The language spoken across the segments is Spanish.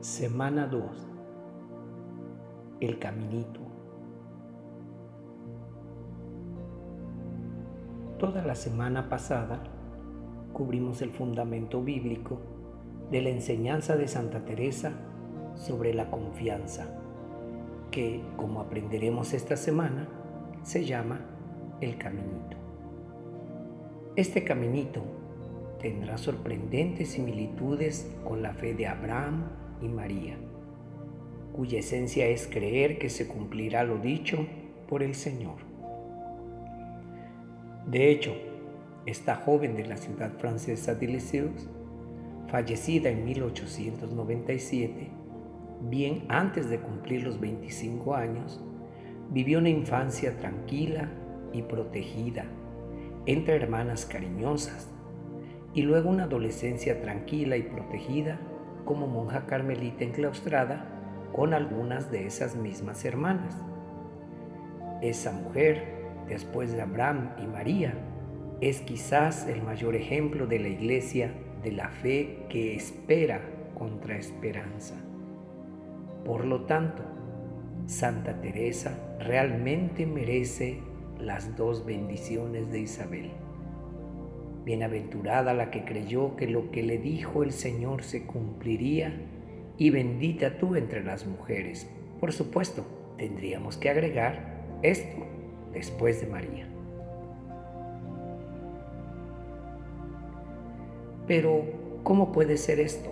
Semana 2. El caminito. Toda la semana pasada cubrimos el fundamento bíblico de la enseñanza de Santa Teresa sobre la confianza, que, como aprenderemos esta semana, se llama el caminito. Este caminito tendrá sorprendentes similitudes con la fe de Abraham, y María, cuya esencia es creer que se cumplirá lo dicho por el Señor. De hecho, esta joven de la ciudad francesa de Lisieux, fallecida en 1897, bien antes de cumplir los 25 años, vivió una infancia tranquila y protegida entre hermanas cariñosas y luego una adolescencia tranquila y protegida como monja carmelita enclaustrada con algunas de esas mismas hermanas. Esa mujer, después de Abraham y María, es quizás el mayor ejemplo de la iglesia de la fe que espera contra esperanza. Por lo tanto, Santa Teresa realmente merece las dos bendiciones de Isabel. Bienaventurada la que creyó que lo que le dijo el Señor se cumpliría y bendita tú entre las mujeres. Por supuesto, tendríamos que agregar esto después de María. Pero, ¿cómo puede ser esto?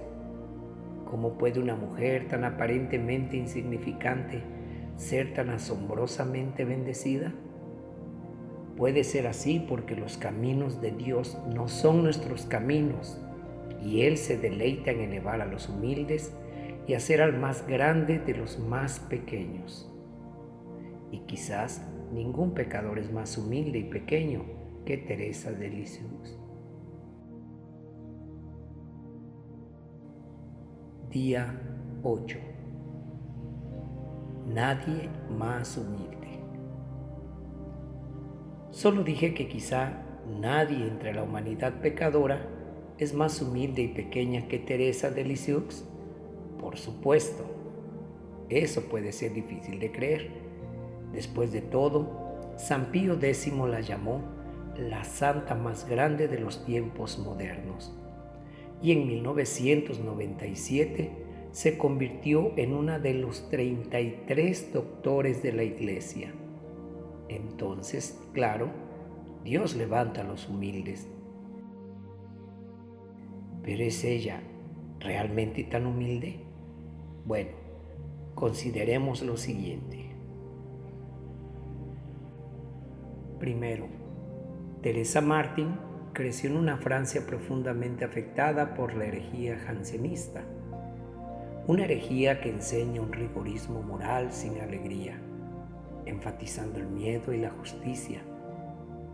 ¿Cómo puede una mujer tan aparentemente insignificante ser tan asombrosamente bendecida? Puede ser así porque los caminos de Dios no son nuestros caminos y Él se deleita en elevar a los humildes y hacer al más grande de los más pequeños. Y quizás ningún pecador es más humilde y pequeño que Teresa de Lisieux. Día 8. Nadie más humilde. Solo dije que quizá nadie entre la humanidad pecadora es más humilde y pequeña que Teresa de Lisieux. Por supuesto, eso puede ser difícil de creer. Después de todo, San Pío X la llamó la santa más grande de los tiempos modernos. Y en 1997 se convirtió en una de los 33 doctores de la Iglesia entonces, claro, Dios levanta a los humildes. Pero ¿es ella realmente tan humilde? Bueno, consideremos lo siguiente. Primero, Teresa Martin creció en una Francia profundamente afectada por la herejía jansenista, una herejía que enseña un rigorismo moral sin alegría enfatizando el miedo y la justicia,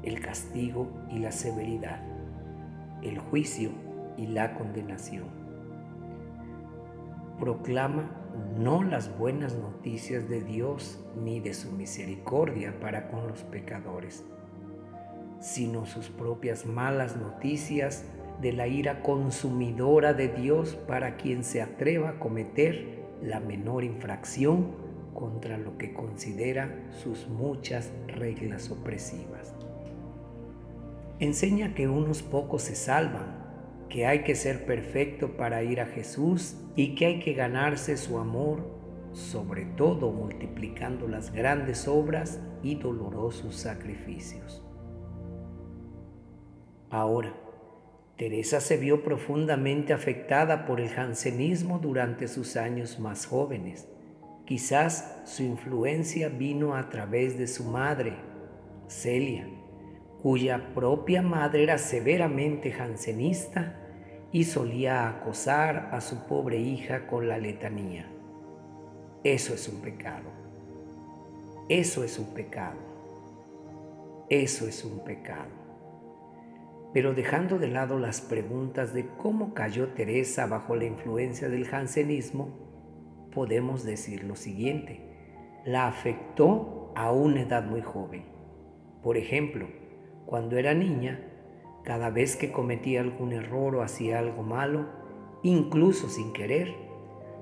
el castigo y la severidad, el juicio y la condenación. Proclama no las buenas noticias de Dios ni de su misericordia para con los pecadores, sino sus propias malas noticias de la ira consumidora de Dios para quien se atreva a cometer la menor infracción contra lo que considera sus muchas reglas opresivas. Enseña que unos pocos se salvan, que hay que ser perfecto para ir a Jesús y que hay que ganarse su amor, sobre todo multiplicando las grandes obras y dolorosos sacrificios. Ahora, Teresa se vio profundamente afectada por el jansenismo durante sus años más jóvenes Quizás su influencia vino a través de su madre, Celia, cuya propia madre era severamente jansenista y solía acosar a su pobre hija con la letanía. Eso es un pecado. Eso es un pecado. Eso es un pecado. Pero dejando de lado las preguntas de cómo cayó Teresa bajo la influencia del jansenismo, podemos decir lo siguiente. La afectó a una edad muy joven. Por ejemplo, cuando era niña, cada vez que cometía algún error o hacía algo malo, incluso sin querer,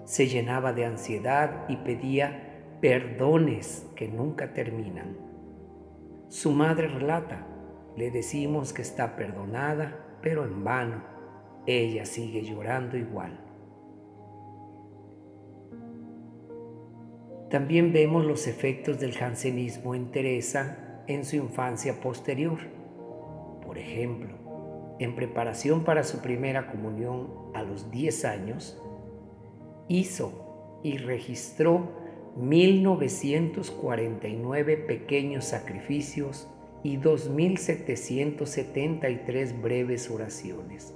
se llenaba de ansiedad y pedía perdones que nunca terminan. Su madre relata, le decimos que está perdonada, pero en vano, ella sigue llorando igual. También vemos los efectos del jansenismo en Teresa en su infancia posterior. Por ejemplo, en preparación para su primera comunión a los 10 años, hizo y registró 1949 pequeños sacrificios y 2.773 breves oraciones.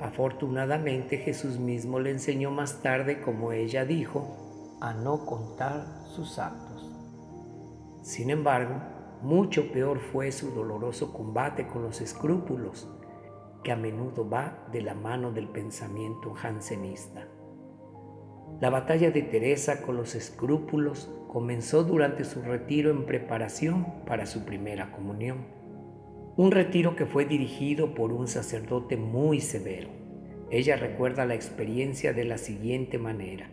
Afortunadamente Jesús mismo le enseñó más tarde, como ella dijo, a no contar sus actos. Sin embargo, mucho peor fue su doloroso combate con los escrúpulos, que a menudo va de la mano del pensamiento jansenista. La batalla de Teresa con los escrúpulos comenzó durante su retiro en preparación para su primera comunión. Un retiro que fue dirigido por un sacerdote muy severo. Ella recuerda la experiencia de la siguiente manera.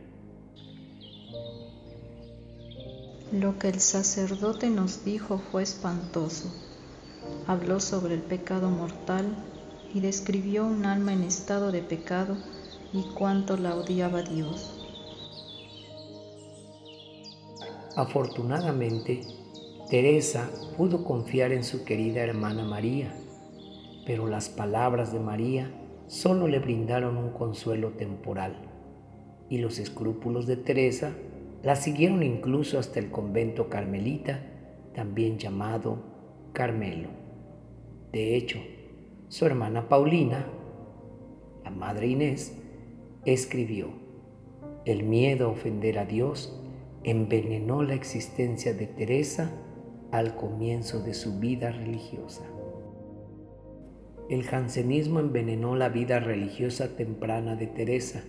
Lo que el sacerdote nos dijo fue espantoso. Habló sobre el pecado mortal y describió un alma en estado de pecado y cuánto la odiaba Dios. Afortunadamente, Teresa pudo confiar en su querida hermana María, pero las palabras de María solo le brindaron un consuelo temporal y los escrúpulos de Teresa la siguieron incluso hasta el convento carmelita, también llamado Carmelo. De hecho, su hermana Paulina, la madre Inés, escribió, el miedo a ofender a Dios envenenó la existencia de Teresa al comienzo de su vida religiosa. El jansenismo envenenó la vida religiosa temprana de Teresa,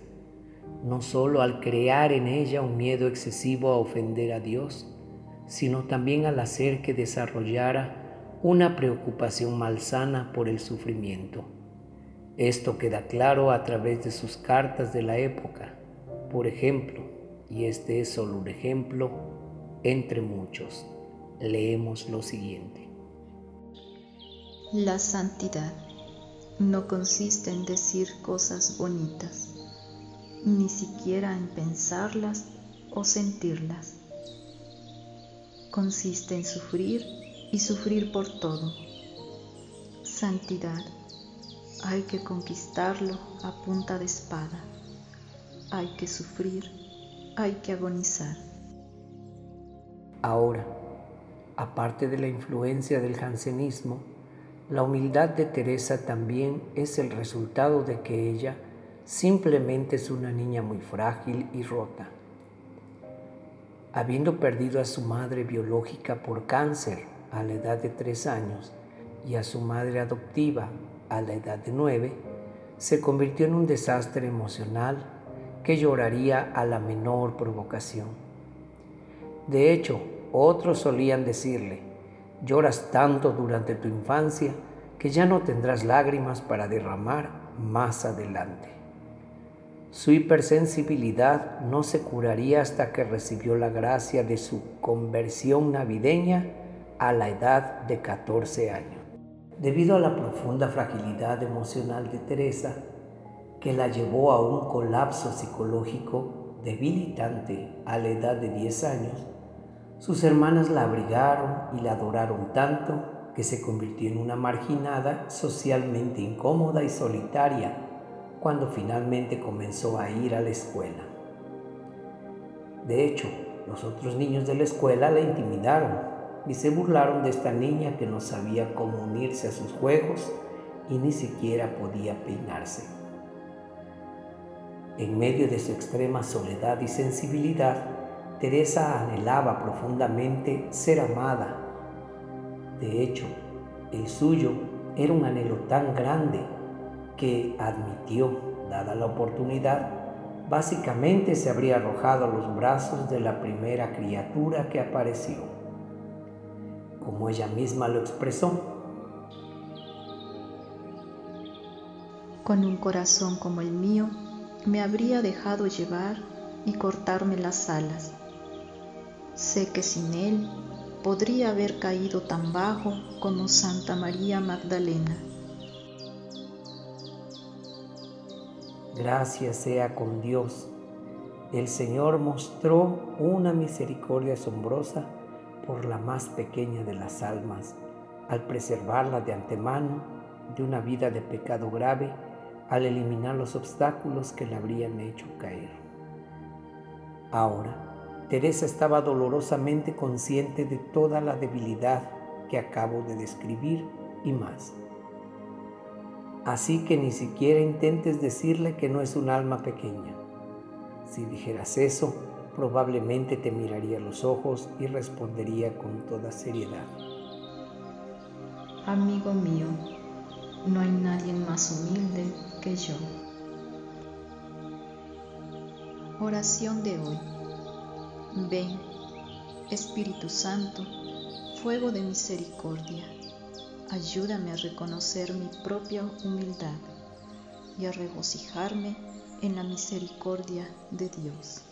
no solo al crear en ella un miedo excesivo a ofender a Dios, sino también al hacer que desarrollara una preocupación malsana por el sufrimiento. Esto queda claro a través de sus cartas de la época. Por ejemplo, y este es solo un ejemplo entre muchos, leemos lo siguiente. La santidad no consiste en decir cosas bonitas ni siquiera en pensarlas o sentirlas. Consiste en sufrir y sufrir por todo. Santidad. Hay que conquistarlo a punta de espada. Hay que sufrir, hay que agonizar. Ahora, aparte de la influencia del jansenismo, la humildad de Teresa también es el resultado de que ella simplemente es una niña muy frágil y rota. Habiendo perdido a su madre biológica por cáncer a la edad de tres años y a su madre adoptiva a la edad de nueve, se convirtió en un desastre emocional que lloraría a la menor provocación. De hecho, otros solían decirle, lloras tanto durante tu infancia que ya no tendrás lágrimas para derramar más adelante. Su hipersensibilidad no se curaría hasta que recibió la gracia de su conversión navideña a la edad de 14 años. Debido a la profunda fragilidad emocional de Teresa, que la llevó a un colapso psicológico debilitante a la edad de 10 años, sus hermanas la abrigaron y la adoraron tanto que se convirtió en una marginada socialmente incómoda y solitaria cuando finalmente comenzó a ir a la escuela. De hecho, los otros niños de la escuela la intimidaron y se burlaron de esta niña que no sabía cómo unirse a sus juegos y ni siquiera podía peinarse. En medio de su extrema soledad y sensibilidad, Teresa anhelaba profundamente ser amada. De hecho, el suyo era un anhelo tan grande que admitió, dada la oportunidad, básicamente se habría arrojado a los brazos de la primera criatura que apareció, como ella misma lo expresó. Con un corazón como el mío, me habría dejado llevar y cortarme las alas. Sé que sin él podría haber caído tan bajo como Santa María Magdalena. Gracias sea con Dios. El Señor mostró una misericordia asombrosa por la más pequeña de las almas, al preservarla de antemano de una vida de pecado grave, al eliminar los obstáculos que le habrían hecho caer. Ahora, Teresa estaba dolorosamente consciente de toda la debilidad que acabo de describir y más. Así que ni siquiera intentes decirle que no es un alma pequeña. Si dijeras eso, probablemente te miraría a los ojos y respondería con toda seriedad. Amigo mío, no hay nadie más humilde que yo. Oración de hoy. Ven, Espíritu Santo, fuego de misericordia, ayúdame a reconocer mi propia humildad y a regocijarme en la misericordia de Dios.